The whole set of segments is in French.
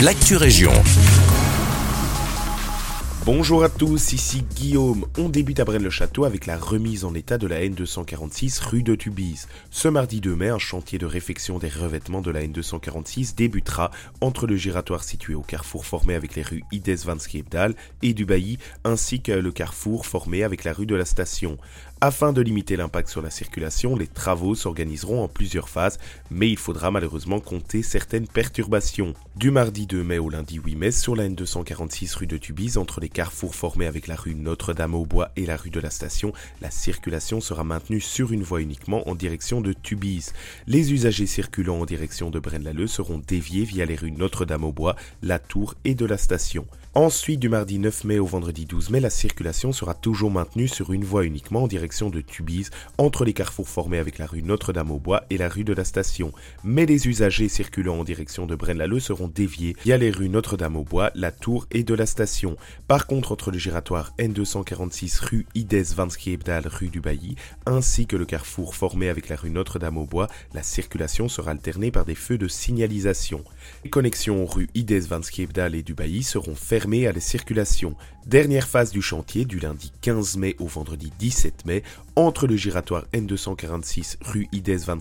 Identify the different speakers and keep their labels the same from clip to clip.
Speaker 1: l'actu région.
Speaker 2: Bonjour à tous, ici Guillaume. On débute à Braine-le-Château avec la remise en état de la N246 rue de Tubize. Ce mardi 2 mai, un chantier de réfection des revêtements de la N246 débutera entre le giratoire situé au carrefour formé avec les rues Ides van Skeepdal et du Bailly, ainsi que le carrefour formé avec la rue de la Station. Afin de limiter l'impact sur la circulation, les travaux s'organiseront en plusieurs phases, mais il faudra malheureusement compter certaines perturbations. Du mardi 2 mai au lundi 8 mai, sur la N246 rue de Tubize, entre les carrefour formé avec la rue Notre-Dame-au-Bois et la rue de la Station, la circulation sera maintenue sur une voie uniquement en direction de Tubize. Les usagers circulant en direction de Braine-l'Alleud seront déviés via les rues Notre-Dame-au-Bois, la Tour et de la Station. Ensuite, du mardi 9 mai au vendredi 12 mai, la circulation sera toujours maintenue sur une voie uniquement en direction de Tubize, entre les carrefours formés avec la rue Notre-Dame-au-Bois et la rue de la Station. Mais les usagers circulant en direction de Braine-l'Alleud seront déviés via les rues Notre-Dame-au-Bois, la Tour et de la Station. Par contre, entre le giratoire N246 rue Ides van rue du Bailly, ainsi que le carrefour formé avec la rue Notre-Dame-au-Bois, la circulation sera alternée par des feux de signalisation. Les connexions rue Ides van et du Bailly seront fermées à la circulation. Dernière phase du chantier du lundi 15 mai au vendredi 17 mai entre le giratoire N246 rue Ides van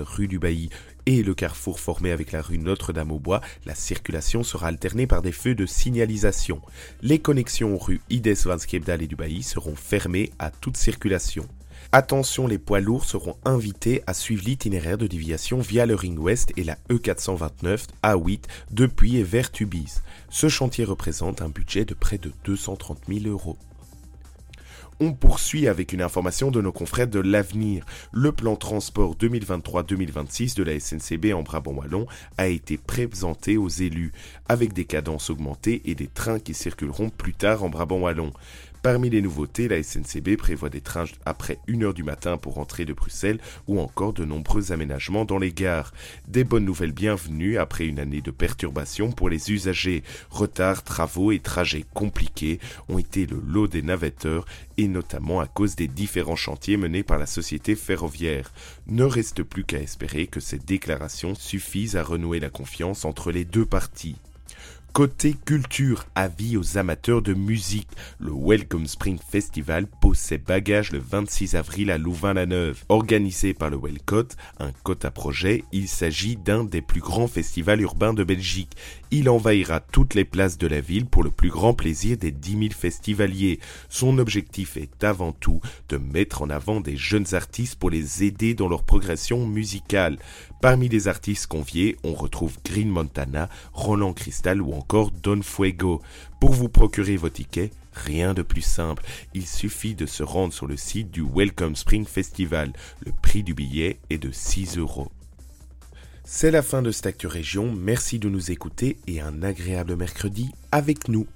Speaker 2: rue du Bailly et le carrefour formé avec la rue Notre-Dame-au-Bois, la circulation sera alternée par des feux de signalisation. Les connexions rue Ides van et du Bailly seront fermées à toute circulation. Attention, les poids lourds seront invités à suivre l'itinéraire de déviation via le Ring West et la E429 A8 depuis et vers Tubize. Ce chantier représente un budget de près de 230 000 euros. On poursuit avec une information de nos confrères de l'avenir. Le plan transport 2023-2026 de la SNCB en Brabant-Wallon a été présenté aux élus, avec des cadences augmentées et des trains qui circuleront plus tard en Brabant-Wallon. Parmi les nouveautés, la SNCB prévoit des trains après 1h du matin pour rentrer de Bruxelles ou encore de nombreux aménagements dans les gares. Des bonnes nouvelles bienvenues après une année de perturbations pour les usagers. Retards, travaux et trajets compliqués ont été le lot des navetteurs et notamment à cause des différents chantiers menés par la société ferroviaire. Ne reste plus qu'à espérer que ces déclarations suffisent à renouer la confiance entre les deux parties. Côté culture, avis aux amateurs de musique, le Welcome Spring Festival pose ses bagages le 26 avril à Louvain-la-Neuve. Organisé par le Wellcott, un quota projet, il s'agit d'un des plus grands festivals urbains de Belgique. Il envahira toutes les places de la ville pour le plus grand plaisir des 10 000 festivaliers. Son objectif est avant tout de mettre en avant des jeunes artistes pour les aider dans leur progression musicale. Parmi les artistes conviés, on retrouve Green Montana, Roland Cristal ou encore Don Fuego. Pour vous procurer vos tickets, rien de plus simple. Il suffit de se rendre sur le site du Welcome Spring Festival. Le prix du billet est de 6 euros. C'est la fin de cette Actu Région. Merci de nous écouter et un agréable mercredi avec nous.